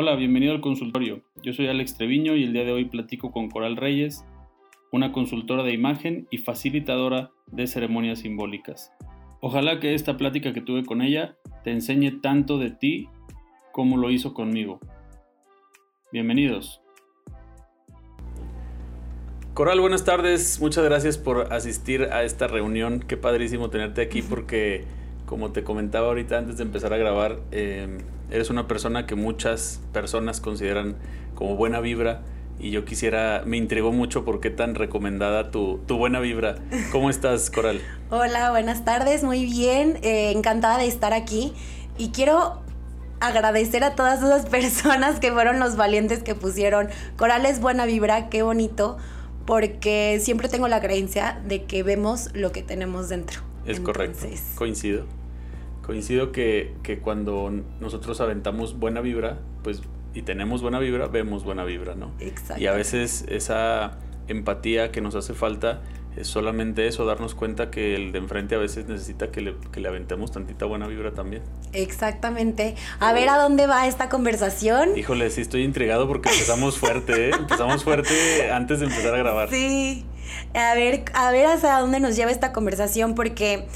Hola, bienvenido al consultorio. Yo soy Alex Treviño y el día de hoy platico con Coral Reyes, una consultora de imagen y facilitadora de ceremonias simbólicas. Ojalá que esta plática que tuve con ella te enseñe tanto de ti como lo hizo conmigo. Bienvenidos. Coral, buenas tardes. Muchas gracias por asistir a esta reunión. Qué padrísimo tenerte aquí porque, como te comentaba ahorita antes de empezar a grabar, eh, eres una persona que muchas personas consideran como buena vibra y yo quisiera, me intrigó mucho por qué tan recomendada tu, tu buena vibra. ¿Cómo estás, Coral? Hola, buenas tardes, muy bien, eh, encantada de estar aquí y quiero agradecer a todas esas personas que fueron los valientes que pusieron Coral es buena vibra, qué bonito, porque siempre tengo la creencia de que vemos lo que tenemos dentro. Es correcto, coincido coincido que, que, cuando nosotros aventamos buena vibra, pues y tenemos buena vibra, vemos buena vibra, ¿no? Exacto. Y a veces esa empatía que nos hace falta es solamente eso, darnos cuenta que el de enfrente a veces necesita que le, que le aventemos tantita buena vibra también. Exactamente. A ver a dónde va esta conversación. Híjole, sí estoy intrigado porque empezamos fuerte, ¿eh? Empezamos fuerte antes de empezar a grabar. Sí. A ver, a ver hasta dónde nos lleva esta conversación porque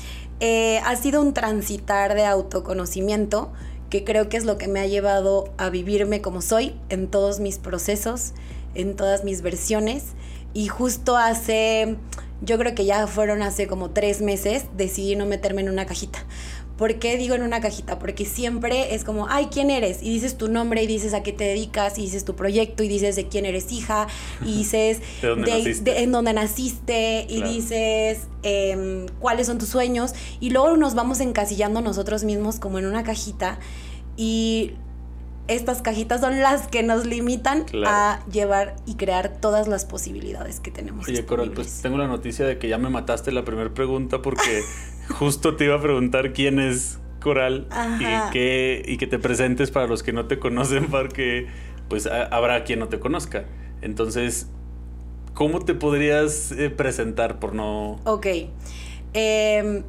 eh, ha sido un transitar de autoconocimiento que creo que es lo que me ha llevado a vivirme como soy en todos mis procesos, en todas mis versiones. Y justo hace, yo creo que ya fueron hace como tres meses, decidí no meterme en una cajita. ¿Por qué digo en una cajita? Porque siempre es como, ay, ¿quién eres? Y dices tu nombre y dices a qué te dedicas y dices tu proyecto y dices de quién eres hija y dices ¿De en dónde naciste y dices em, cuáles son tus sueños y luego nos vamos encasillando nosotros mismos como en una cajita y estas cajitas son las que nos limitan a llevar y crear todas las posibilidades que tenemos. Oye, Coral, pues tengo la noticia de que ya me mataste la primera pregunta porque justo te iba a preguntar quién es Coral y que, y que te presentes para los que no te conocen porque pues habrá quien no te conozca. Entonces, ¿cómo te podrías eh, presentar por no... Ok. Em,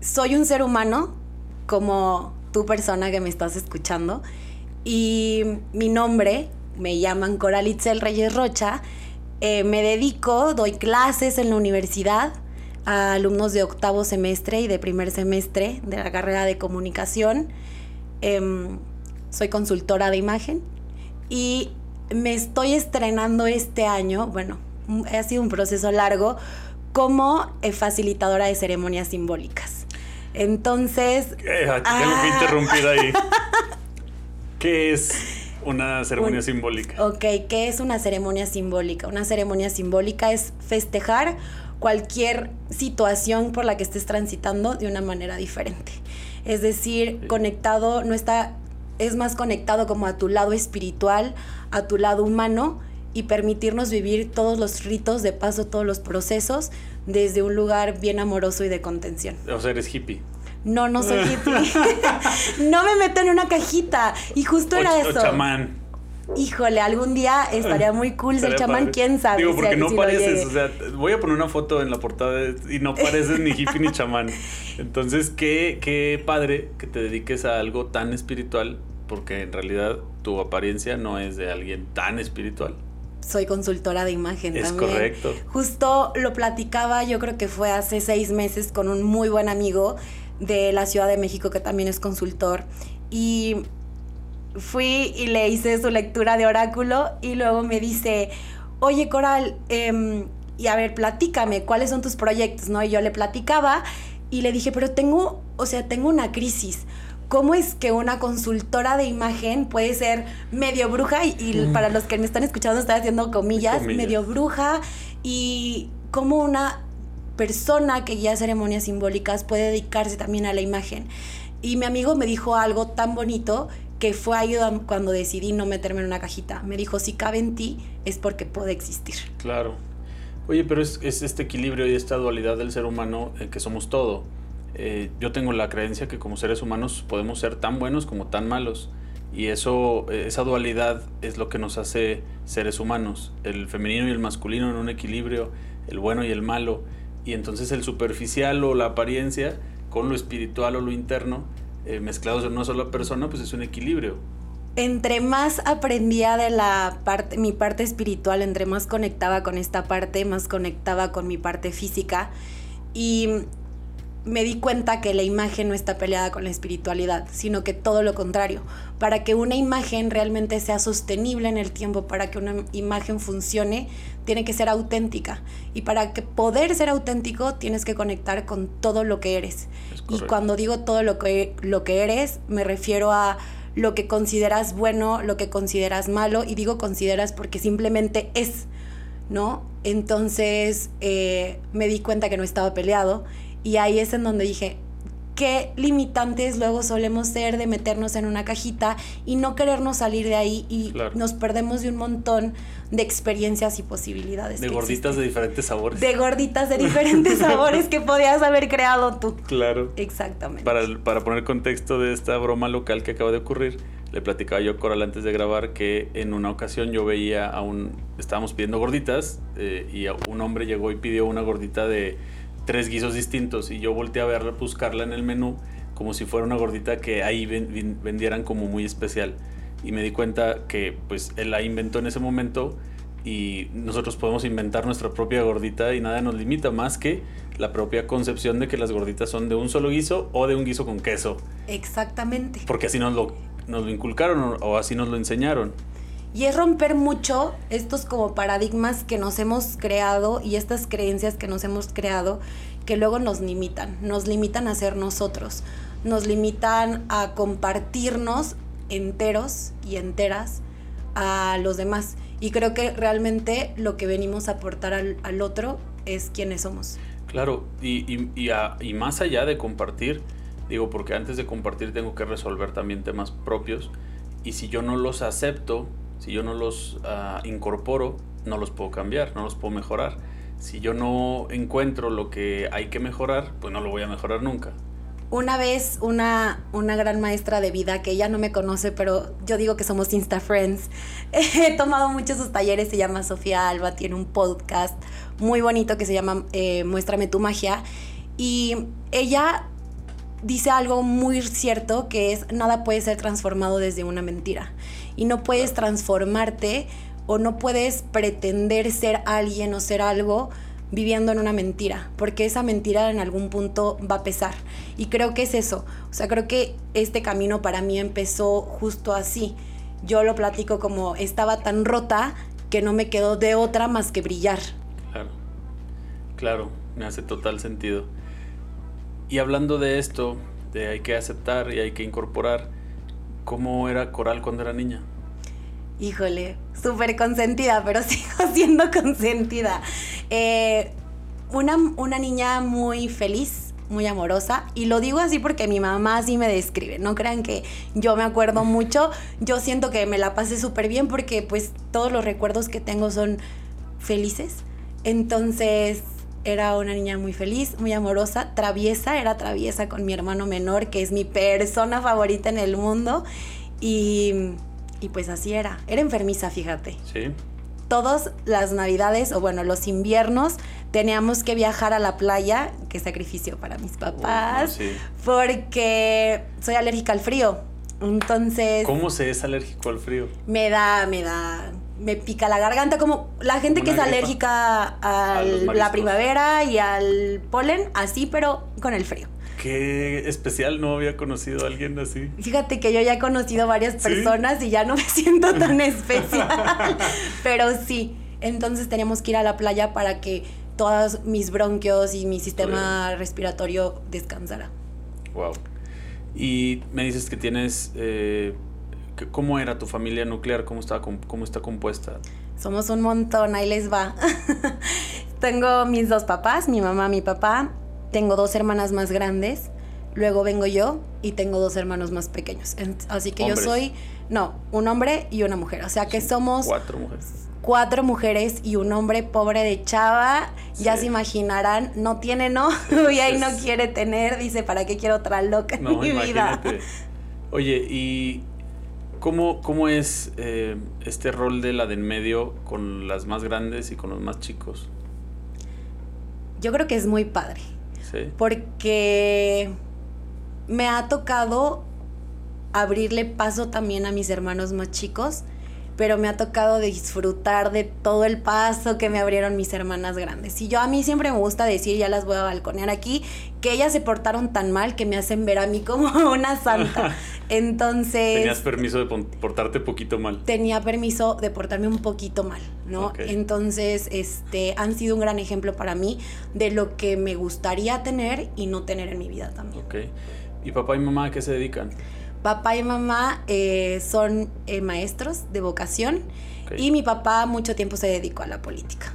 soy un ser humano como tu persona que me estás escuchando y mi nombre, me llaman Coralitzel Reyes Rocha, eh, me dedico, doy clases en la universidad a alumnos de octavo semestre y de primer semestre de la carrera de comunicación. Em, soy consultora de imagen y me estoy estrenando este año, bueno, ha sido un proceso largo, como eh, facilitadora de ceremonias simbólicas. Entonces... Eh, que ah. interrumpir ahí. ¿Qué es una ceremonia simbólica? Ok, ¿qué es una ceremonia simbólica? Una ceremonia simbólica es festejar cualquier situación por la que estés transitando de una manera diferente. Es decir, conectado, no está, es más conectado como a tu lado espiritual, a tu lado humano y permitirnos vivir todos los ritos de paso, todos los procesos desde un lugar bien amoroso y de contención. O sea, eres hippie. No, no soy hippie. no me meto en una cajita. Y justo era eso. O chamán. Híjole, algún día estaría muy cool ser chamán, quién sabe. Digo, porque no pareces, o sea, voy a poner una foto en la portada y no pareces ni hippie ni chamán. Entonces, qué, qué padre que te dediques a algo tan espiritual, porque en realidad tu apariencia no es de alguien tan espiritual. Soy consultora de imagen es también. correcto. Justo lo platicaba, yo creo que fue hace seis meses con un muy buen amigo de la Ciudad de México que también es consultor. Y fui y le hice su lectura de oráculo y luego me dice, oye Coral, em, y a ver, platícame, ¿cuáles son tus proyectos? ¿No? Y yo le platicaba y le dije, pero tengo, o sea, tengo una crisis. ¿Cómo es que una consultora de imagen puede ser medio bruja? Y, para los que me están escuchando, estoy haciendo comillas, comillas, medio bruja. Y cómo una persona que guía ceremonias simbólicas puede dedicarse también a la imagen. Y mi amigo me dijo algo tan bonito que fue ahí cuando decidí no meterme en una cajita. Me dijo, si cabe en ti es porque puede existir. Claro. Oye, pero es, este equilibrio y esta dualidad del ser humano que somos todo. Eh, yo tengo la creencia que como seres humanos podemos ser tan buenos como tan malos. Y eso, esa dualidad es lo que nos hace seres humanos. El femenino y el masculino en un equilibrio, el bueno y el malo y entonces el superficial o la apariencia con lo espiritual o lo interno eh, mezclados en una sola persona, pues es un equilibrio. entre más aprendía de la parte, mi parte espiritual, entre más conectaba con esta parte, más conectaba con mi parte física. Y me di cuenta que la imagen no está peleada con la espiritualidad, sino que todo lo contrario. Para que una imagen realmente sea sostenible en el tiempo, para que una imagen funcione, tiene que ser auténtica. Y para que poder ser auténtico, tienes que conectar con todo lo que eres. Y cuando digo todo lo que, lo que eres, me refiero a lo que consideras bueno, lo que consideras malo, y digo consideras porque simplemente es, ¿no? Entonces eh, me di cuenta que no estaba peleado y ahí es en donde dije, qué limitantes luego solemos ser de meternos en una cajita y no querernos salir de ahí y nos perdemos de un montón de experiencias y posibilidades. De gorditas de diferentes sabores. De gorditas de diferentes sabores que podías haber creado tú. Claro. Exactamente. Para, para poner contexto de esta broma local que acaba de ocurrir, le platicaba yo a Coral antes de grabar que en una ocasión yo veía a un... Estábamos pidiendo gorditas eh, y un hombre llegó y pidió una gordita de tres guisos distintos y yo volteé a verla, buscarla en el menú como si fuera una gordita que ahí vendieran como muy especial. Y me di cuenta que pues él la inventó en ese momento y nosotros podemos inventar nuestra propia gordita y nada nos limita más que la propia concepción de que las gorditas son de un solo guiso o de un guiso con queso. Exactamente. Porque así nos lo, nos lo inculcaron o así nos lo enseñaron. Y es romper mucho estos como paradigmas que nos hemos creado y estas creencias que nos hemos creado que luego nos limitan, nos limitan a ser nosotros, nos limitan a compartirnos enteros y enteras a los demás. Y creo que realmente lo que venimos a aportar al, otro es quienes somos. Claro, y, y, y más allá de compartir, digo, porque antes de compartir tengo que resolver también temas propios, y si yo no los acepto, si yo no los ah, incorporo, no los puedo cambiar, no los puedo mejorar. Si yo no encuentro lo que hay que mejorar, pues no lo voy a mejorar nunca. Una vez una, una gran maestra de vida que ella no me conoce, pero yo digo que somos Insta Friends. He tomado muchos sus talleres, se llama Sofía Alba, tiene un podcast muy bonito que se llama eh, Muéstrame tu magia. Y ella dice algo muy cierto que es nada puede ser transformado desde una mentira y no puedes transformarte o no puedes pretender ser alguien o ser algo viviendo en una mentira, porque esa mentira en algún punto va a pesar. Y creo que es eso. O sea, creo que este camino para mí empezó justo así. Yo lo platico como estaba tan rota que no me quedó de otra más que brillar. Claro, claro, me hace total sentido. Y hablando de esto, de hay que aceptar y hay que incorporar, ¿Cómo era Coral cuando era niña? Híjole, súper consentida, pero sigo siendo consentida. Eh, una, una niña muy feliz, muy amorosa. Y lo digo así porque mi mamá así me describe. No crean que yo me acuerdo mucho. Yo siento que me la pasé súper bien porque pues todos los recuerdos que tengo son felices. Entonces era una niña muy feliz, muy amorosa, traviesa, era traviesa con mi hermano menor, que es mi persona favorita en el mundo. Y, y pues así era. Era enfermiza, fíjate. Sí. Todas las navidades, o bueno, los inviernos, teníamos que viajar a la playa, qué sacrificio para mis papás, porque soy alérgica al frío. Entonces... ¿Cómo se es alérgico al frío? Me da, me da me pica la garganta, como la gente que es alérgica a la primavera y al polen, así, pero con el frío. Qué especial, no había conocido a alguien así. Fíjate que yo ya he conocido varias personas y ya no me siento tan especial, pero sí, entonces teníamos que ir a la playa para que todos mis bronquios y mi sistema respiratorio descansara. Wow. Y me dices que tienes eh, ¿Cómo era tu familia nuclear? ¿Cómo, estaba, cómo está compuesta? Somos un montón, ahí les va. tengo mis dos papás, mi mamá, mi papá. Tengo dos hermanas más grandes. Luego vengo yo y tengo dos hermanos más pequeños. Así que yo soy, no, un hombre y una mujer. O sea que somos... Cuatro mujeres. Cuatro mujeres y un hombre pobre de chava. Ya se imaginarán, no tiene no y ahí no quiere tener. Dice, ¿para qué quiero otra loca en mi vida? Oye, y ¿Cómo, cómo es eh, este rol de la de en medio con las más grandes y con los más chicos? Yo creo que es muy padre. Sí. Porque me ha tocado abrirle paso también a mis hermanos más chicos pero me ha tocado disfrutar de todo el paso que me abrieron mis hermanas grandes. Y yo a mí siempre me gusta decir, ya las voy a balconear aquí, que ellas se portaron tan mal que me hacen ver a mí como una santa. Entonces... Tenías permiso de portarte poquito mal. Tenía permiso de portarme un poquito mal, ¿no? Entonces, este, han sido un gran ejemplo para mí de lo que me gustaría tener y no tener en mi vida también. Ok. ¿Y papá y mamá a qué se dedican? Papá y mamá eh, son eh, maestros de vocación y mi papá mucho tiempo se dedicó a la política.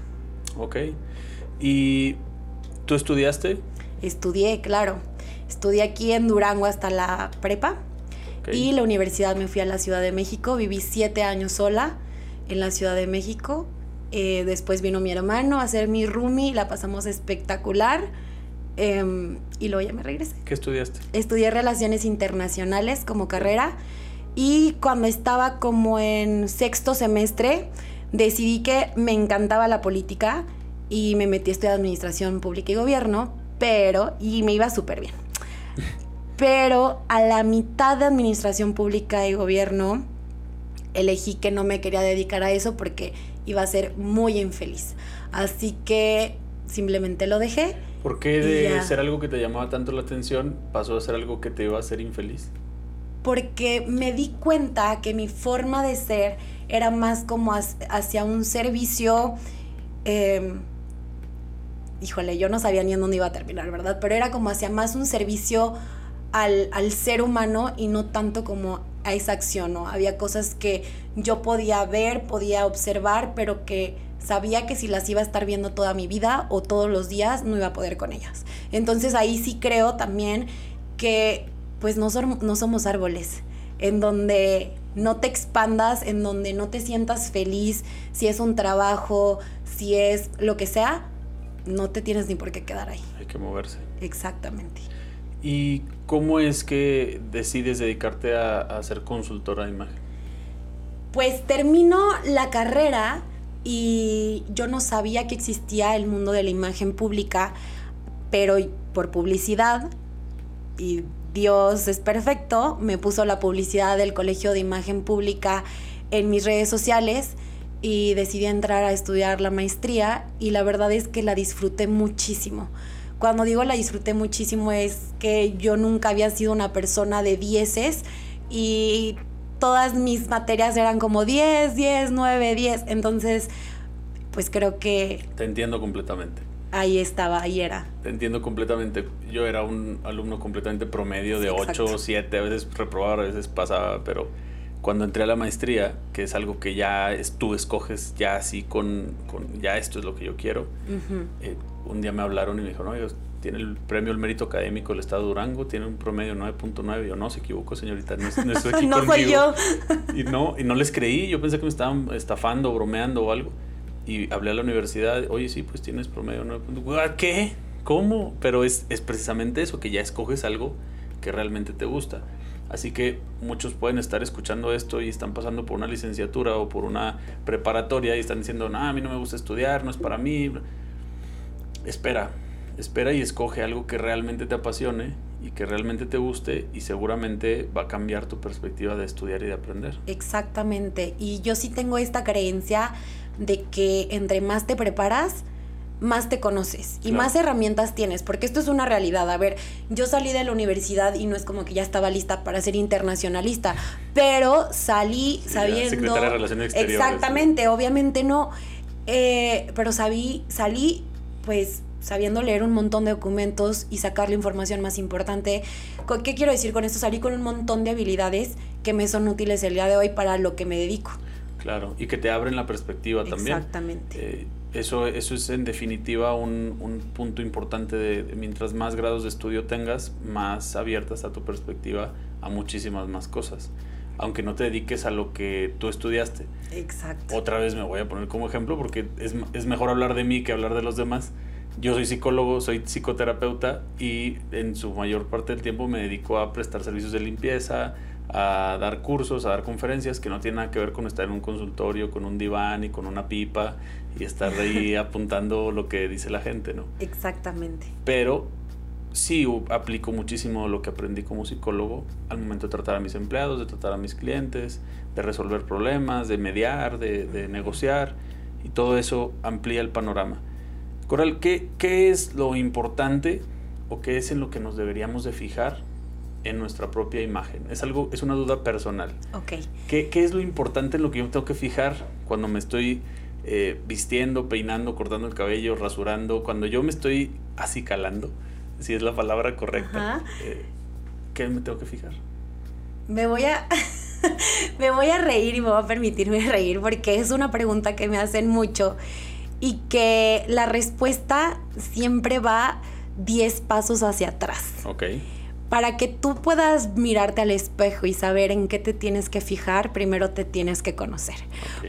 Ok. ¿Y tú estudiaste? Estudié, claro. Estudié aquí en Durango hasta la prepa y la universidad me fui a la Ciudad de México. Viví siete años sola en la Ciudad de México. Eh, después vino mi hermano a hacer mi roomie, la pasamos espectacular Em, y luego ya me regresé. ¿Qué estudiaste? Estudié Relaciones Internacionales como carrera y cuando estaba como en sexto semestre decidí que me encantaba la política y me metí a estudiar Administración Pública y Gobierno, pero, y me iba súper bien. Pero a la mitad de Administración Pública y Gobierno elegí que no me quería dedicar a eso porque iba a ser muy infeliz. Así que simplemente lo dejé ¿Por qué de ser algo que te llamaba tanto la atención pasó a ser algo que te iba a hacer infeliz? Porque me di cuenta que mi forma de ser era más como hacia un servicio... Em, híjole, yo no sabía ni en dónde iba a terminar, ¿verdad? Pero era como hacia más un servicio al, al, ser humano y no tanto como a esa acción, ¿no? Había cosas que yo podía ver, podía observar, pero que sabía que si las iba a estar viendo toda mi vida o todos los días no iba a poder con ellas. Entonces ahí sí creo también que pues no, no somos árboles, en donde no te expandas, en donde no te sientas feliz, si es un trabajo, si es lo que sea, no te tienes ni por qué quedar ahí. Hay que moverse. Exactamente. ¿Y cómo es que decides dedicarte a, a ser consultora de imagen? Pues termino la carrera y yo no sabía que existía el mundo de la imagen pública, pero por publicidad, y Dios es perfecto, me puso la publicidad del Colegio de Imagen Pública en mis redes sociales y decidí entrar a estudiar la maestría y la verdad es que la disfruté muchísimo. Cuando digo la disfruté muchísimo es que yo nunca había sido una persona de dieces y todas mis materias eran como 10, 10, 9, 10. Entonces, pues creo que... Te entiendo completamente. Ahí estaba, ahí era. Te entiendo completamente. Yo era un alumno completamente promedio de 8, 7, a veces reprobaba, a veces pasaba, pero cuando entré a la maestría, que es algo que ya tú escoges ya así con, con, ya esto es lo que yo quiero, eh, un día me hablaron y me dijeron, no, tiene el premio al mérito académico del Estado de Durango, tiene un promedio 9.9. Yo no, se equivocó, señorita, no, no estoy aquí no soy yo. y no, y no les creí, yo pensé que me estaban estafando, bromeando o algo. Y hablé a la universidad, oye, sí, pues tienes promedio 9.9. ¿Qué? ¿Cómo? Pero es, es precisamente eso, que ya escoges algo que realmente te gusta. Así que muchos pueden estar escuchando esto y están pasando por una licenciatura o por una preparatoria y están diciendo, no, a mí no me gusta estudiar, no es para mí. Espera, espera y escoge algo que realmente te apasione y que realmente te guste y seguramente va a cambiar tu perspectiva de estudiar y de aprender. Exactamente. Y yo sí tengo esta creencia de que entre más te preparas, más te conoces y más herramientas tienes, porque esto es una realidad. A ver, yo salí de la universidad y no es como que ya estaba lista para ser internacionalista, pero salí sabiendo... De Relaciones Exteriores. Exactamente, obviamente no, eh, pero salí, salí pues sabiendo leer un montón de documentos y sacar la información más importante. ¿Qué quiero decir con esto? Salí con un montón de habilidades que me son útiles el día de hoy para lo que me dedico. Claro, y que te abren la perspectiva también. Exactamente. Eh, eso, eso es en definitiva un, un punto importante de, mientras más grados de estudio tengas, más abierta está tu perspectiva a muchísimas más cosas aunque no te dediques a lo que tú estudiaste. Exacto. Otra vez me voy a poner como ejemplo porque es, es mejor hablar de mí que hablar de los demás. Yo soy psicólogo, soy psicoterapeuta y en su mayor parte del tiempo me dedico a prestar servicios de limpieza, a dar cursos, a dar conferencias que no tienen nada que ver con estar en un consultorio, con un diván y con una pipa y estar ahí apuntando lo que dice la gente, ¿no? Exactamente. Pero sí aplico muchísimo lo que aprendí como psicólogo al momento de tratar a mis empleados, de tratar a mis clientes, de resolver problemas, de mediar, de, negociar, y todo eso amplía el panorama. Coral, ¿qué, ¿qué es lo importante o qué es en lo que nos deberíamos de fijar en nuestra propia imagen? Es algo, es una duda personal. Ok. ¿Qué, qué es lo importante en lo que yo tengo que fijar cuando me estoy eh, vistiendo, peinando, cortando el cabello, rasurando, cuando yo me estoy acicalando? si es la palabra correcta, eh, ¿qué me tengo que fijar? Me voy a... me voy a reír y me voy a permitirme reír porque es una pregunta que me hacen mucho y que la respuesta siempre va 10 pasos hacia atrás. Ok. Para que tú puedas mirarte al espejo y saber en qué te tienes que fijar, primero te tienes que conocer.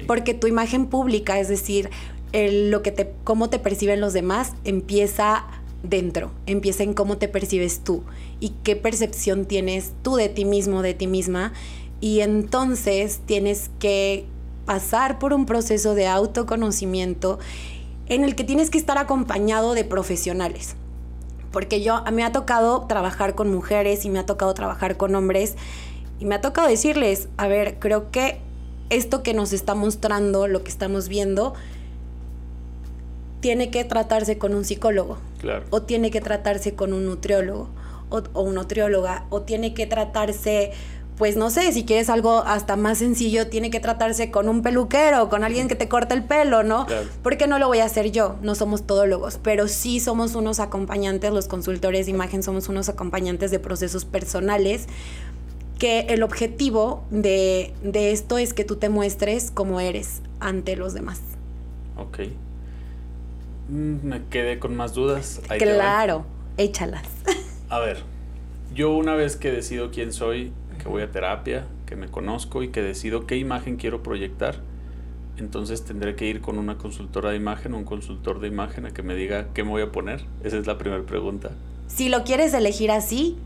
Porque tu imagen pública, es decir, lo que te, cómo te perciben los demás, empieza dentro, empieza en cómo te percibes tú y qué percepción tienes tú de ti mismo, de ti misma. Y entonces tienes que pasar por un proceso de autoconocimiento en el que tienes que estar acompañado de profesionales. Porque yo, me ha tocado trabajar con mujeres y me ha tocado trabajar con hombres y me ha tocado decirles, a ver, creo que esto que nos está mostrando, lo que estamos viendo, tiene que tratarse con un psicólogo. O tiene que tratarse con un nutriólogo o, o una nutrióloga. O tiene que tratarse, pues no sé, si quieres algo hasta más sencillo, tiene que tratarse con un peluquero, con alguien que te corta el pelo, ¿no? Porque no lo voy a hacer yo, no somos todólogos, pero sí somos unos acompañantes, los consultores de imagen somos unos acompañantes de procesos personales que el objetivo de, de esto es que tú te muestres como eres ante los demás. Ok. Mm, me quedé con más dudas. claro, échalas. A ver, yo una vez que decido quién soy, que voy a terapia, que me conozco y que decido qué imagen quiero proyectar, entonces tendré que ir con una consultora de imagen o un consultor de imagen a que me diga qué me voy a poner. Esa es la primera pregunta. Si lo quieres elegir así,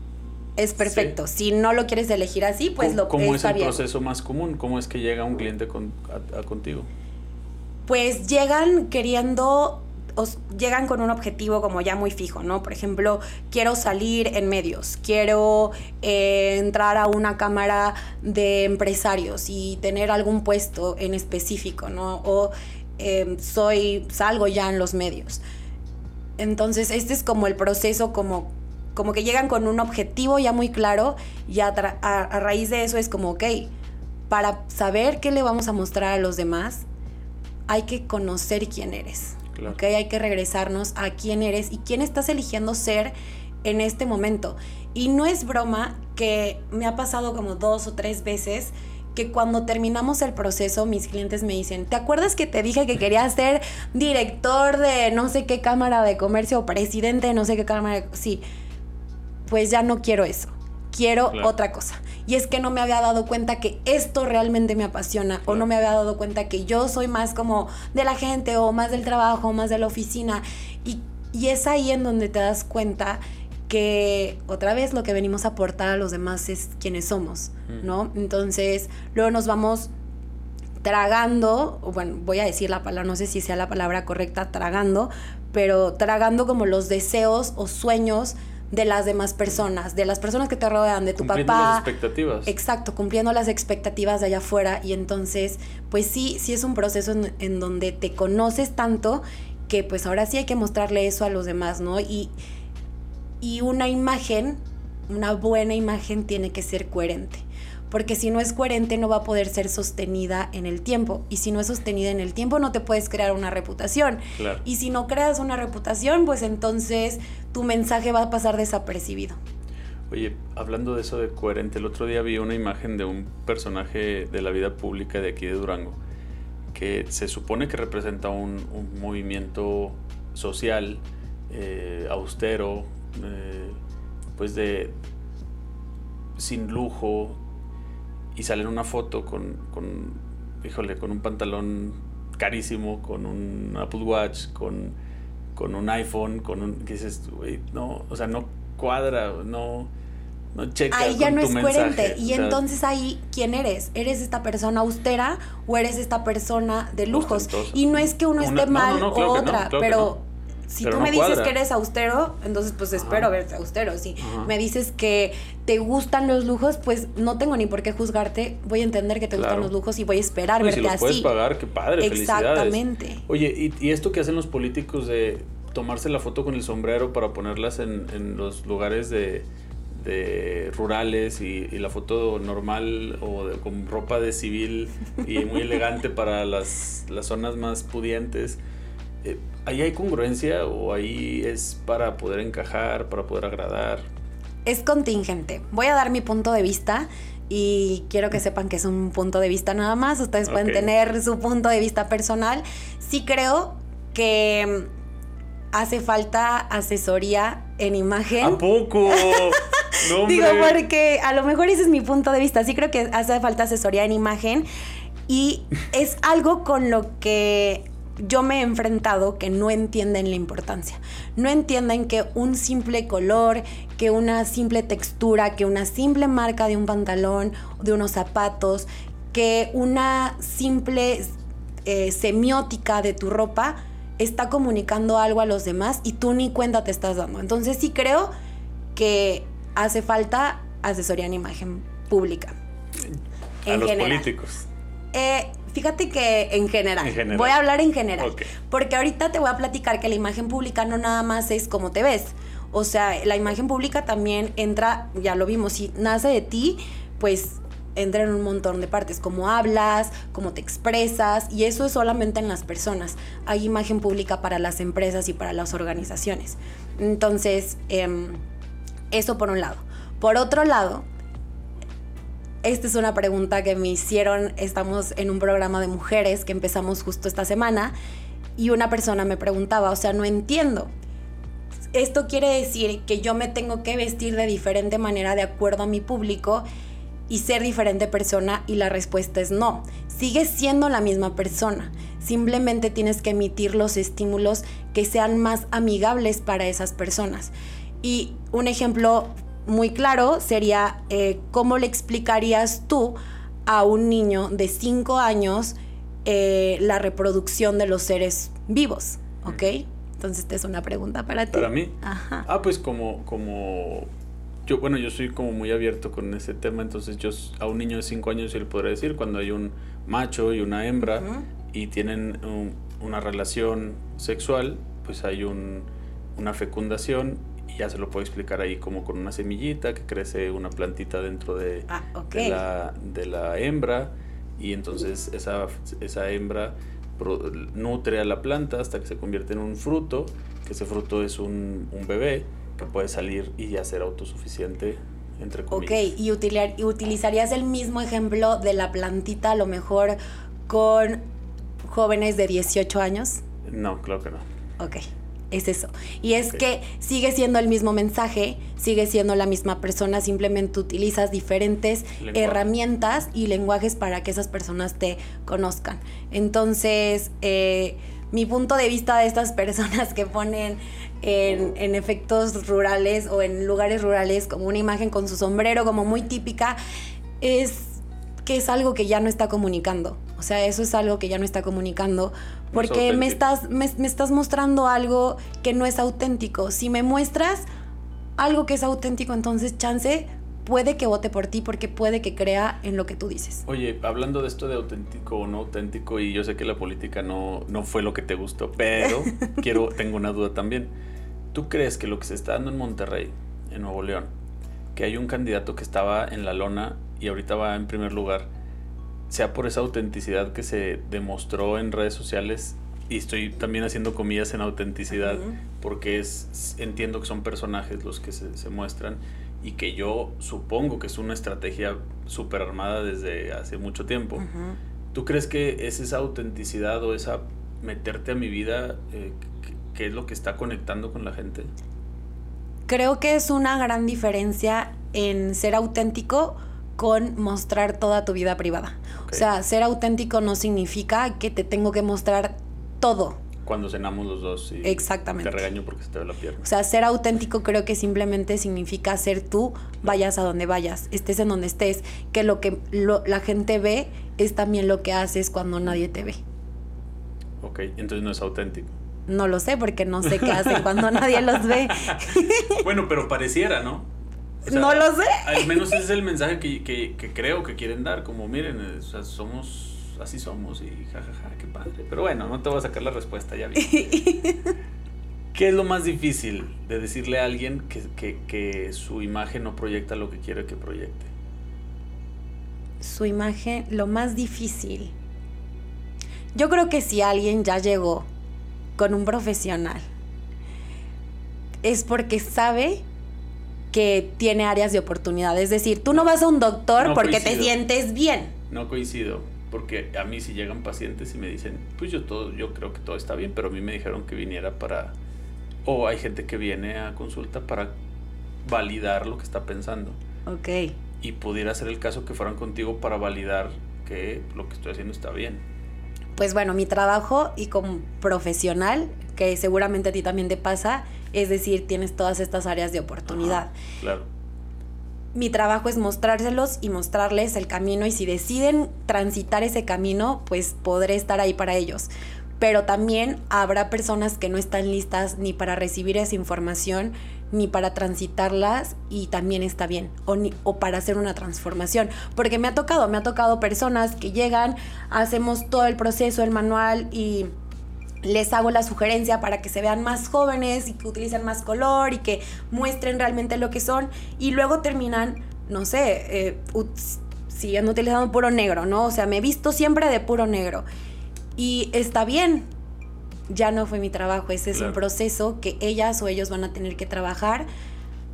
es perfecto. Si no lo quieres elegir así, pues lo ¿Cómo es el proceso más común? ¿Cómo es que llega un cliente con, contigo? Pues llegan queriendo llegan con un objetivo como ya muy fijo, ¿no? Por ejemplo, quiero salir en medios, quiero eh, entrar a una cámara de empresarios y tener algún puesto en específico, ¿no? O em, soy, salgo ya en los medios. Entonces, este es como el proceso, como, como que llegan con un objetivo ya muy claro y a, a raíz de eso es como, ok, para saber qué le vamos a mostrar a los demás, hay que conocer quién eres. Hay que regresarnos a quién eres y quién estás eligiendo ser en este momento. Y no es broma que me ha pasado como dos o tres veces que cuando terminamos el proceso mis clientes me dicen, ¿te acuerdas que te dije que quería ser director de no sé qué cámara de comercio o presidente de no sé qué cámara? De... Sí, pues ya no quiero eso, quiero otra cosa y es que no me había dado cuenta que esto realmente me apasiona o no me había dado cuenta que yo soy más como de la gente o más del trabajo, o más de la oficina y, es ahí en donde te das cuenta que otra vez lo que venimos a aportar a los demás es quienes somos, ¿no? Entonces, luego nos vamos tragando, bueno, voy a decir la palabra, no sé si sea la palabra correcta, tragando, pero tragando como los deseos o sueños de las demás personas, de las personas que te rodean, de tu cumpliendo papá. las expectativas. Exacto, cumpliendo las expectativas de allá afuera. Y entonces, pues sí, sí es un proceso en, donde te conoces tanto que pues ahora sí hay que mostrarle eso a los demás, ¿no? Y, y una imagen, una buena imagen tiene que ser coherente porque si no es coherente no va a poder ser sostenida en el tiempo. Y si no es sostenida en el tiempo no te puedes crear una reputación. Y si no creas una reputación, pues entonces tu mensaje va a pasar desapercibido. Oye, hablando de eso de coherente, el otro día vi una imagen de un personaje de la vida pública de aquí de Durango, que se supone que representa un, movimiento social eh, austero, eh, pues de sin lujo, y sale en una foto con, con, híjole, con un pantalón carísimo, con un Apple Watch, con, con un iPhone, con un, ¿qué dices, güey? No, o sea, no cuadra, no, no checa Ahí ya no es coherente. Y entonces ahí, ¿quién eres? ¿Eres esta persona austera o eres esta persona de lujos? Y no es que uno esté mal o otra, pero si tú me dices que eres austero, entonces pues espero verte austero. Si me dices que te gustan los lujos, pues no tengo ni por qué juzgarte. Voy a entender que te gustan los lujos y voy a esperar verte si los puedes pagar, qué padre, Exactamente. Oye, ¿y, ¿y, esto que hacen los políticos de tomarse la foto con el sombrero para ponerlas en, en los lugares de, de rurales y, la foto normal o con ropa de civil y muy elegante para las, las zonas más pudientes. Eh, ¿Ahí hay congruencia o ahí es para poder encajar, para poder agradar? Es contingente. Voy a dar mi punto de vista y quiero que sepan que es un punto de vista nada más. Ustedes pueden tener su punto de vista personal. Sí creo que hace falta asesoría en imagen. ¿A poco? No, Digo, porque a lo mejor ese es mi punto de vista. Sí creo que hace falta asesoría en imagen y es algo con lo que yo me he enfrentado que no entienden la importancia. No entienden que un simple color, que una simple textura, que una simple marca de un pantalón, de unos zapatos, que una simple eh, semiótica de tu ropa está comunicando algo a los demás y tú ni cuenta te estás dando. Entonces sí creo que hace falta asesoría en imagen pública. A los políticos. Eh, fíjate que en general, voy a hablar en general, porque ahorita te voy a platicar que la imagen pública no nada más es como te ves. O sea, la imagen pública también entra, ya lo vimos, si nace de ti, pues entra en un montón de partes, como hablas, cómo te expresas, y eso es solamente en las personas. Hay imagen pública para las empresas y para las organizaciones. Entonces, em, eso por un lado. Por otro lado, esta es una pregunta que me hicieron, estamos en un programa de mujeres que empezamos justo esta semana, y una persona me preguntaba, o sea, no entiendo. Esto quiere decir que yo me tengo que vestir de diferente manera de acuerdo a mi público y ser diferente persona y la respuesta es no. Sigues siendo la misma persona. Simplemente tienes que emitir los estímulos que sean más amigables para esas personas. Y un ejemplo muy claro sería eh, cómo le explicarías tú a un niño de 5 años eh, la reproducción de los seres vivos, ¿ok? Entonces, esta es una pregunta para ti. Para mí. Ajá. Ah, pues como, como yo, bueno, yo soy como muy abierto con ese tema, entonces yo a un niño de 5 años yo le podría decir cuando hay un macho y una hembra y tienen una relación sexual, pues hay un, una fecundación y ya se lo puedo explicar ahí como con una semillita que crece una plantita dentro de, ah, de, la, de la hembra y entonces esa, esa hembra nutre a la planta hasta que se convierte en un fruto, que ese fruto es un, un bebé que puede salir y ya ser autosuficiente, entre comillas. Ok, ¿Y, ¿y utilizarías el mismo ejemplo de la plantita a lo mejor con jóvenes de 18 años? No, claro que no. Ok es eso. Y es que sigue siendo el mismo mensaje, sigue siendo la misma persona, simplemente utilizas diferentes herramientas y lenguajes para que esas personas te conozcan. Entonces, eh, mi punto de vista de estas personas que ponen en, efectos rurales o en lugares rurales como una imagen con su sombrero como muy típica, es que es algo que ya no está comunicando. O sea, eso es algo que ya no está comunicando porque me estás, me, estás mostrando algo que no es auténtico. Si me muestras algo que es auténtico, entonces chance puede que vote por ti porque puede que crea en lo que tú dices. Oye, hablando de esto de auténtico o no auténtico, y yo sé que la política no, no fue lo que te gustó, pero quiero, tengo una duda también. ¿Tú crees que lo que se está dando en Monterrey, en Nuevo León, que hay un candidato que estaba en la lona y ahorita va en primer lugar, sea por esa autenticidad que se demostró en redes sociales y estoy también haciendo comillas en autenticidad porque es entiendo que son personajes los que se, se muestran y que yo supongo que es una estrategia súper armada desde hace mucho tiempo. ¿Tú crees que es esa autenticidad o esa meterte a mi vida eh, que, es lo que está conectando con la gente? Creo que es una gran diferencia en ser auténtico con mostrar toda tu vida privada. O sea, ser auténtico no significa que te tengo que mostrar todo cuando cenamos los dos y Exactamente. te regaño porque se te ve la pierna. O sea, ser auténtico creo que simplemente significa ser tú, vayas a donde vayas, estés en donde estés, que lo que la gente ve es también lo que haces cuando nadie te ve. Ok, entonces no es auténtico. No lo sé porque no sé qué hacen cuando nadie los ve. bueno, pero pareciera, ¿no? No lo sé. Al menos ese es el mensaje que, que, creo que quieren dar, como miren, somos, así somos y jajaja, qué padre. Pero bueno, no te voy a sacar la respuesta, ya vi. ¿Qué es lo más difícil de decirle a alguien que, que su imagen no proyecta lo que quiere que proyecte? Su imagen, lo más difícil. Yo creo que si alguien ya llegó con un profesional, es porque sabe que tiene áreas de oportunidad. Es decir, tú no vas a un doctor porque te sientes bien. No coincido, porque a mí si llegan pacientes y me dicen, pues yo todo, yo creo que todo está bien, pero a mí me dijeron que viniera para, o hay gente que viene a consulta para validar lo que está pensando. Ok. Y pudiera ser el caso que fueran contigo para validar que lo que estoy haciendo está bien. Pues bueno, mi trabajo y como profesional, que seguramente a ti también te pasa, es decir, tienes todas estas áreas de oportunidad. claro. Mi trabajo es mostrárselos y mostrarles el camino y si deciden transitar ese camino, pues podré estar ahí para ellos. Pero también habrá personas que no están listas ni para recibir esa información ni para transitarlas y también está bien, o, o para hacer una transformación. Porque me ha tocado, me ha tocado personas que llegan, hacemos todo el proceso, el manual y les hago la sugerencia para que se vean más jóvenes y que utilicen más color y que muestren realmente lo que son y luego terminan, no sé, eh, siguiendo utilizando puro negro, ¿no? O sea, me he visto siempre de puro negro y está bien, ya no fue mi trabajo, ese es un proceso que ellas o ellos van a tener que trabajar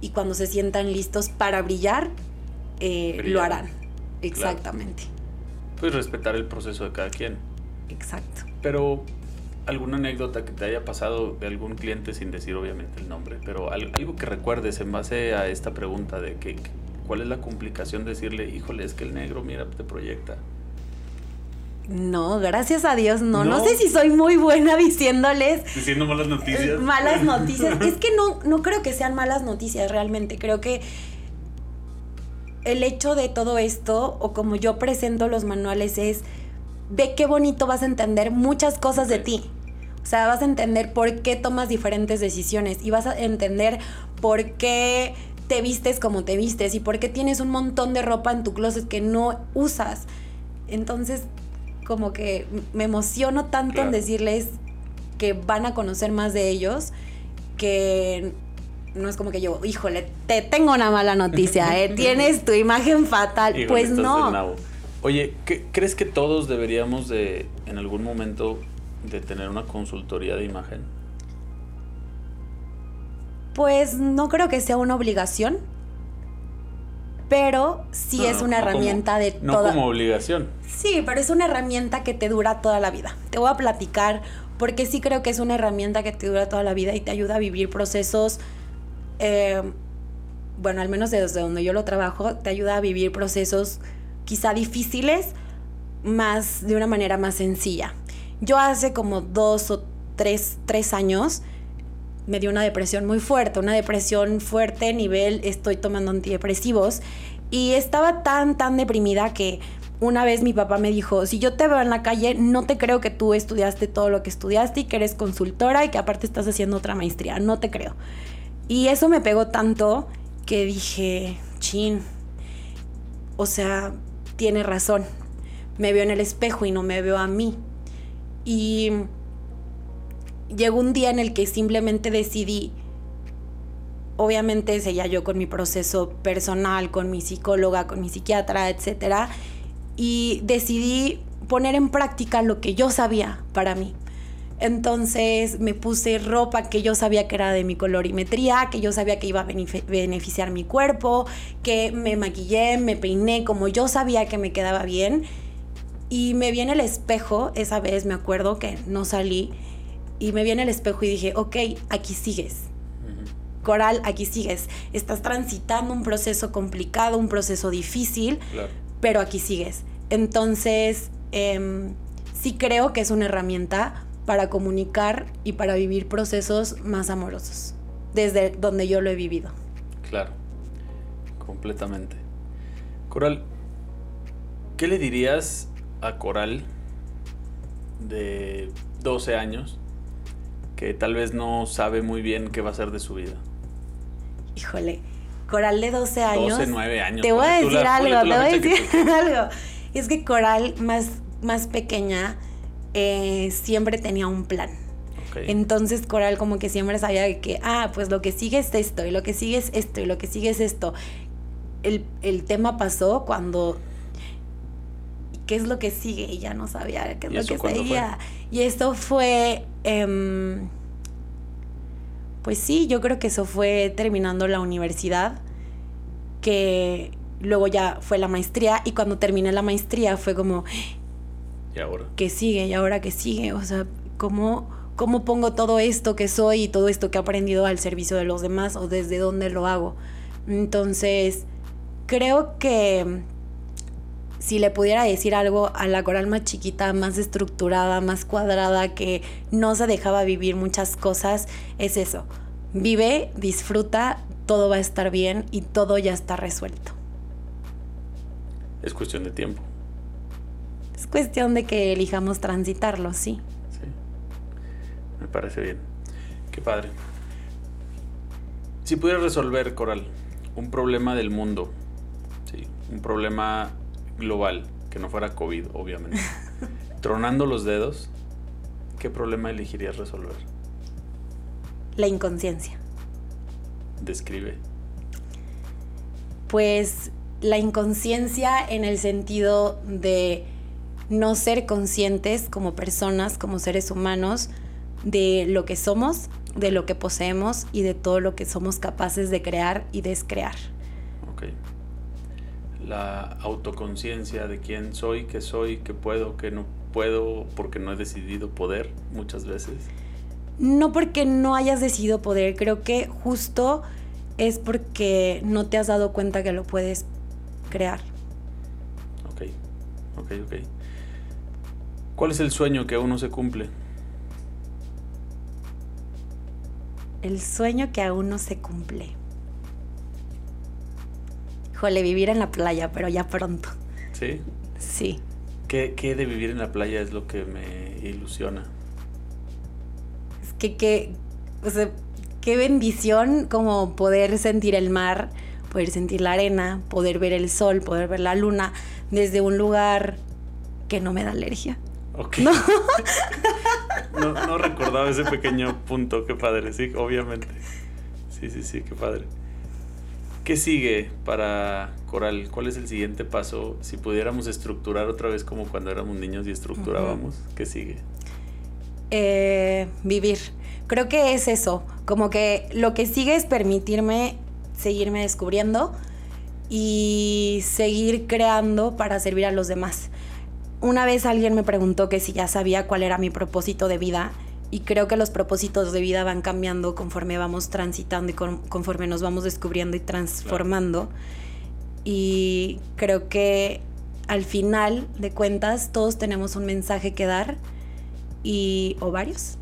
y cuando se sientan listos para brillar, eh, lo harán. Exactamente. Pues respetar el proceso de cada quien. Exacto. Pero alguna anécdota que te haya pasado de algún cliente sin decir obviamente el nombre, pero algo que recuerdes en base a esta pregunta de que, cuál es la complicación de decirle, híjole, es que el negro, mira, te proyecta. No, gracias a Dios, no. no. sé si soy muy buena diciéndoles. Diciendo malas noticias. Malas noticias. es que no, no creo que sean malas noticias realmente. Creo que el hecho de todo esto, o como yo presento los manuales, es ve qué bonito vas a entender muchas cosas de ti. O sea, vas a entender por qué tomas diferentes decisiones y vas a entender por qué te vistes como te vistes y por qué tienes un montón de ropa en tu closet que no usas. Entonces, como que me emociono tanto en decirles que van a conocer más de ellos que no es como que yo, híjole, te tengo una mala noticia, ¿eh? tienes tu imagen fatal. pues no. Oye, ¿crees que todos deberíamos de, en algún momento, de tener una consultoría de imagen? Pues no creo que sea una obligación, pero sí es una herramienta de toda... No como obligación. Sí, pero es una herramienta que te dura toda la vida. Te voy a platicar porque sí creo que es una herramienta que te dura toda la vida y te ayuda a vivir procesos, eh, bueno, al menos desde donde yo lo trabajo, te ayuda a vivir procesos quizá difíciles, más de una manera más sencilla. Yo hace como dos o tres, tres años me dio una depresión muy fuerte, una depresión fuerte, nivel estoy tomando antidepresivos y estaba tan, tan deprimida que una vez mi papá me dijo, si yo te veo en la calle, no te creo que tú estudiaste todo lo que estudiaste y que eres consultora y que aparte estás haciendo otra maestría, no te creo. Y eso me pegó tanto que dije, chin, o sea, tiene razón. Me veo en el espejo y no me veo a mí. Y llegó un día en el que simplemente decidí, obviamente seguía yo con mi proceso personal, con mi psicóloga, con mi psiquiatra, etc. Y decidí poner en práctica lo que yo sabía para mí. Entonces me puse ropa que yo sabía que era de mi colorimetría, que yo sabía que iba a beneficiar mi cuerpo, que me maquillé, me peiné como yo sabía que me quedaba bien. Y me vi en el espejo, esa vez me acuerdo que no salí, y me vi en el espejo y dije, ok, aquí sigues. Coral, aquí sigues. Estás transitando un proceso complicado, un proceso difícil, pero aquí sigues. Entonces, em, sí creo que es una herramienta para comunicar y para vivir procesos más amorosos, desde donde yo lo he vivido. Claro, completamente. Coral, ¿qué le dirías a Coral de 12 años que tal vez no sabe muy bien qué va a hacer de su vida? Híjole, Coral de 12 años. 12, 9 años. Te voy a decir la- algo, te voy a decir tú- algo. Es que Coral, más, más pequeña, eh, siempre tenía un plan. Entonces Coral como que siempre sabía que, ah, pues lo que sigue es esto, y lo que sigue es esto, y lo que sigue es esto. El, el tema pasó cuando... ¿Qué es lo que sigue? Y ya no sabía qué es ¿Y lo que fue? seguía. Y esto fue... em, pues sí, yo creo que eso fue terminando la universidad, que luego ya fue la maestría, y cuando terminé la maestría fue como, Y ahora. ¿qué sigue? ¿Y ahora qué sigue? O sea, ¿cómo, ¿cómo pongo todo esto que soy y todo esto que he aprendido al servicio de los demás o desde dónde lo hago? Entonces, creo que si le pudiera decir algo a la coral más chiquita, más estructurada, más cuadrada, que no se dejaba vivir muchas cosas, es eso. Vive, disfruta, todo va a estar bien y todo ya está resuelto. Es cuestión de tiempo. Es cuestión de que elijamos transitarlo, sí. Sí. Me parece bien. Qué padre. Si pudieras resolver, Coral, un problema del mundo, sí, un problema global, que no fuera COVID, obviamente, tronando los dedos, ¿qué problema elegirías resolver? La inconsciencia. Describe. Pues la inconsciencia en el sentido de no ser conscientes como personas, como seres humanos, de lo que somos, de lo que poseemos y de todo lo que somos capaces de crear y descrear. Ok. La autoconciencia de quién soy, qué soy, qué puedo, qué no puedo, porque no he decidido poder muchas veces. No porque no hayas decidido poder, creo que justo es porque no te has dado cuenta que lo puedes crear. Ok, ok, ok. ¿Cuál es el sueño que aún no se cumple? El sueño que aún no se cumple. Jole, vivir en la playa, pero ya pronto. ¿Sí? Sí. ¿Qué, qué de vivir en la playa es lo que me ilusiona? Es que, que, o sea, qué bendición como poder sentir el mar, poder sentir la arena, poder ver el sol, poder ver la luna desde un lugar que no me da alergia. Ok. No. no, recordaba ese pequeño punto, qué padre, sí, obviamente. Sí, sí, sí, qué padre. ¿Qué sigue para Coral? ¿Cuál es el siguiente paso? Si pudiéramos estructurar otra vez como cuando éramos niños y estructurábamos, ¿qué sigue? Eh, vivir. Creo que es eso, como que lo que sigue es permitirme seguirme descubriendo y seguir creando para servir a los demás. Una vez alguien me preguntó que si ya sabía cuál era mi propósito de vida y creo que los propósitos de vida van cambiando conforme vamos transitando y con- conforme nos vamos descubriendo y transformando. Y creo que al final de cuentas todos tenemos un mensaje que dar y o varios.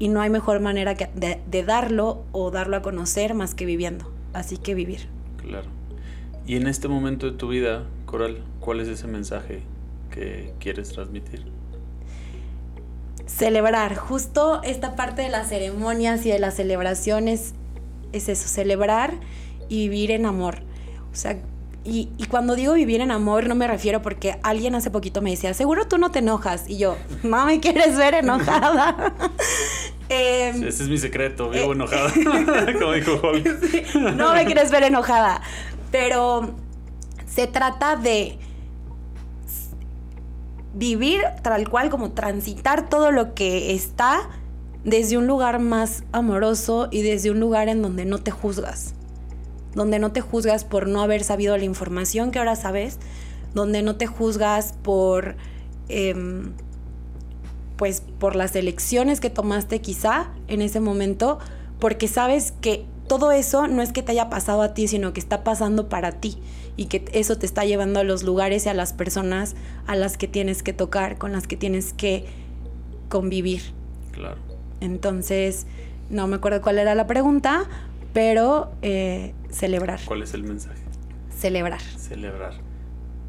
Y no hay mejor manera que de darlo o darlo a conocer más que viviendo. Así que vivir. Claro. Y en este momento de tu vida, Coral, ¿cuál es ese mensaje que quieres transmitir? Celebrar. Justo esta parte de las ceremonias y de las celebraciones es eso, celebrar y vivir en amor. O sea, y, y cuando digo vivir en amor no me refiero porque alguien hace poquito me decía, seguro tú no te enojas. Y yo, no me quieres ver enojada. Em, Ese es mi secreto, vivo eh, enojada, como dijo Hulk. no me quieres ver enojada. Pero se trata de vivir tal cual, como transitar todo lo que está desde un lugar más amoroso y desde un lugar en donde no te juzgas. Donde no te juzgas por no haber sabido la información que ahora sabes. Donde no te juzgas por... em, pues por las elecciones que tomaste quizá en ese momento, porque sabes que todo eso no es que te haya pasado a ti, sino que está pasando para ti y que eso te está llevando a los lugares y a las personas a las que tienes que tocar, con las que tienes que convivir. Claro. Entonces, no me acuerdo cuál era la pregunta, pero eh, celebrar, ¿Cuál es el mensaje? celebrar. Celebrar.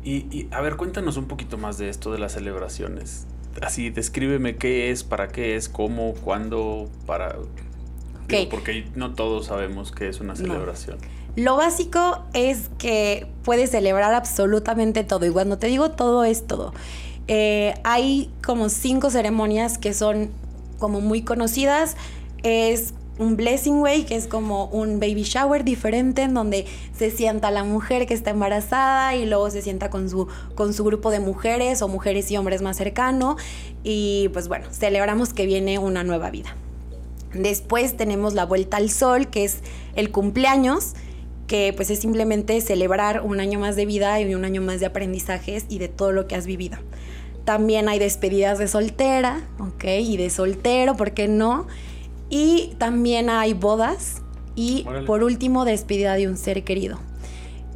Y, y, a ver, cuéntanos un poquito más de esto de las celebraciones. así, descríbeme qué es, para qué es, cómo, cuándo, para... porque no todos sabemos qué es una celebración. Lo básico es que puedes celebrar absolutamente todo. Y cuando te digo todo, es todo. Eh, hay como cinco ceremonias que son como muy conocidas. Es un blessing way, que es como un baby shower diferente en donde se sienta la mujer que está embarazada y luego se sienta con su, con su grupo de mujeres o mujeres y hombres más cercano y pues bueno, celebramos que viene una nueva vida. Después tenemos la vuelta al sol, que es el cumpleaños, que pues es simplemente celebrar un año más de vida y un año más de aprendizajes y de todo lo que has vivido. También hay despedidas de soltera, ¿ok? Y de soltero, ¿por qué no? Y también hay bodas y por último despedida de un ser querido.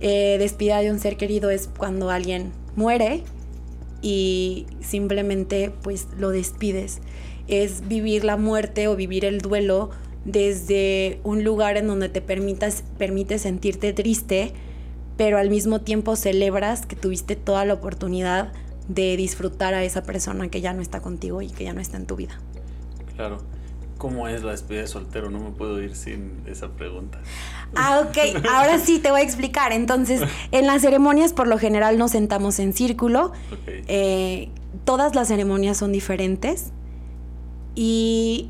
Eh, despedida de un ser querido es cuando alguien muere y simplemente pues lo despides. Es vivir la muerte o vivir el duelo desde un lugar en donde te permitas, permite sentirte triste, pero al mismo tiempo celebras que tuviste toda la oportunidad de disfrutar a esa persona que ya no está contigo y que ya no está en tu vida. Claro. ¿Cómo es la despedida de soltero? No me puedo ir sin esa pregunta. Ah, ok. Ahora sí te voy a explicar. Entonces, en las ceremonias por lo general nos sentamos en círculo. Eh, todas las ceremonias son diferentes. Y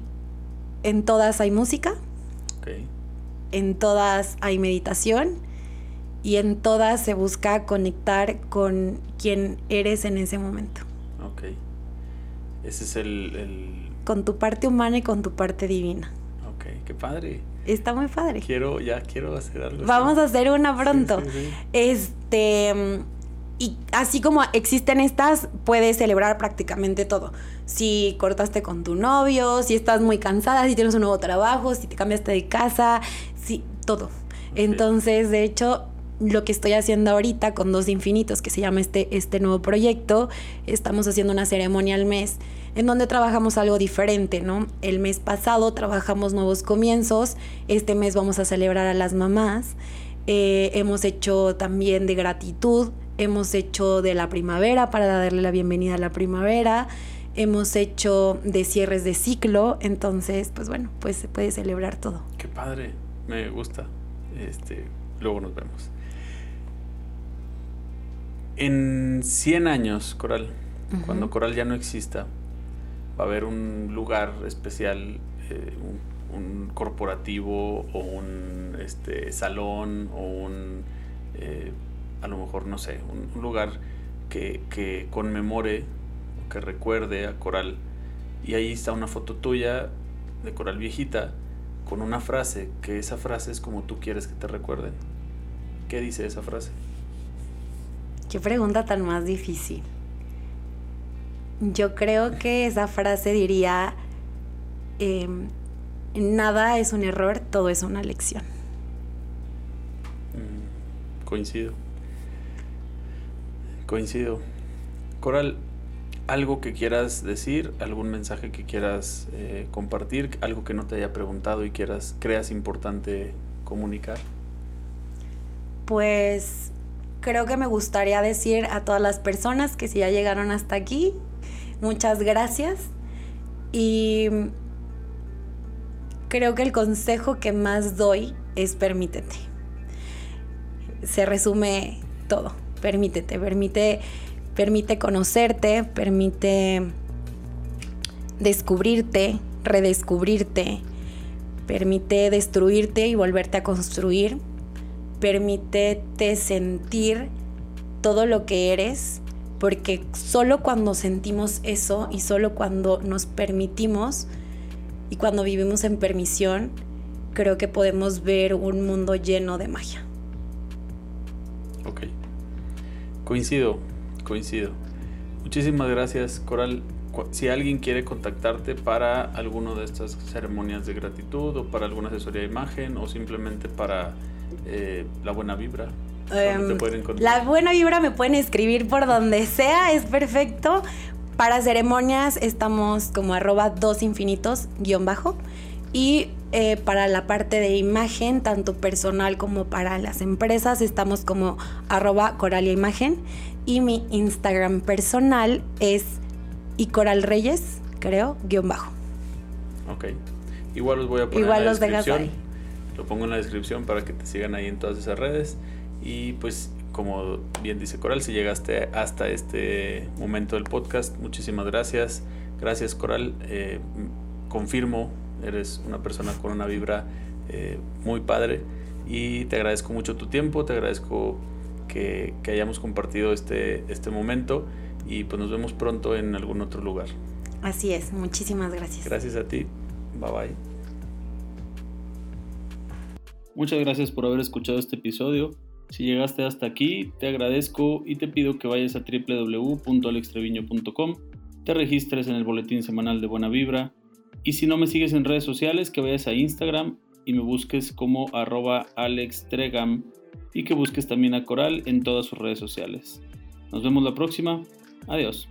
en todas hay música. En todas hay meditación. Y en todas se busca conectar con quien eres en ese momento. Ok. Ese es el con tu parte humana y con tu parte divina. Ok, qué padre. Está muy padre. Quiero, ya quiero hacer algo. Vamos a hacer una pronto. Este, y así como existen estas, puedes celebrar prácticamente todo. Si cortaste con tu novio, si estás muy cansada, si tienes un nuevo trabajo, si te cambiaste de casa, sí, todo. Entonces, de hecho, lo que estoy haciendo ahorita con Dos Infinitos, que se llama este, este nuevo proyecto, estamos haciendo una ceremonia al mes en donde trabajamos algo diferente, ¿no? El mes pasado trabajamos nuevos comienzos, este mes vamos a celebrar a las mamás, eh, hemos hecho también de gratitud, hemos hecho de la primavera para darle la bienvenida a la primavera, hemos hecho de cierres de ciclo, entonces, pues bueno, pues se puede celebrar todo. Qué padre, me gusta. Este, luego nos vemos. En 100 años, Coral, cuando Coral ya no exista, va a haber un lugar especial, eh, un, corporativo o un este, salón o un, eh, a lo mejor, no sé, un, lugar que, que, conmemore que recuerde a Coral. Y ahí está una foto tuya de Coral viejita con una frase, que esa frase es como tú quieres que te recuerden. ¿Qué dice esa frase? Qué pregunta tan más difícil. Yo creo que esa frase diría, em, nada es un error, todo es una lección. Mm, coincido. Coincido. Coral, algo que quieras decir, algún mensaje que quieras eh, compartir, algo que no te haya preguntado y quieras, creas importante comunicar. Pues creo que me gustaría decir a todas las personas que si ya llegaron hasta aquí, Muchas gracias. Y creo que el consejo que más doy es permítete. Se resume todo. Permítete, permite, permite conocerte, permite descubrirte, redescubrirte, permite destruirte y volverte a construir, permítete sentir todo lo que eres porque solo cuando sentimos eso y solo cuando nos permitimos y cuando vivimos en permisión, creo que podemos ver un mundo lleno de magia. Ok. Coincido, coincido. Muchísimas gracias, Coral. Si alguien quiere contactarte para alguna de estas ceremonias de gratitud o para alguna asesoría de imagen o simplemente para eh, la buena vibra, Em, la buena vibra me pueden escribir por donde sea, es perfecto. Para ceremonias estamos como arroba dos infinitos guion bajo. Y eh, para la parte de imagen, tanto personal como para las empresas, estamos como arroba coralia imagen. Y mi Instagram personal es y Coral Reyes, creo, guion bajo. Ok. Igual los voy a poner Igual en la los descripción. ahí. Lo pongo en la descripción para que te sigan ahí en todas esas redes. Y pues, como bien dice Coral, si llegaste hasta este momento del podcast, muchísimas gracias. Gracias, Coral. Eh, confirmo, eres una persona con una vibra eh, muy padre. Y te agradezco mucho tu tiempo, te agradezco que, que hayamos compartido este, este momento. Y pues nos vemos pronto en algún otro lugar. Así es, muchísimas gracias. Gracias a ti. Bye bye. Muchas gracias por haber escuchado este episodio. Si llegaste hasta aquí, te agradezco y te pido que vayas a www.alextreviño.com, te registres en el boletín semanal de Buena Vibra y si no me sigues en redes sociales, que vayas a Instagram y me busques como arroba alextregam y que busques también a Coral en todas sus redes sociales. Nos vemos la próxima. Adiós.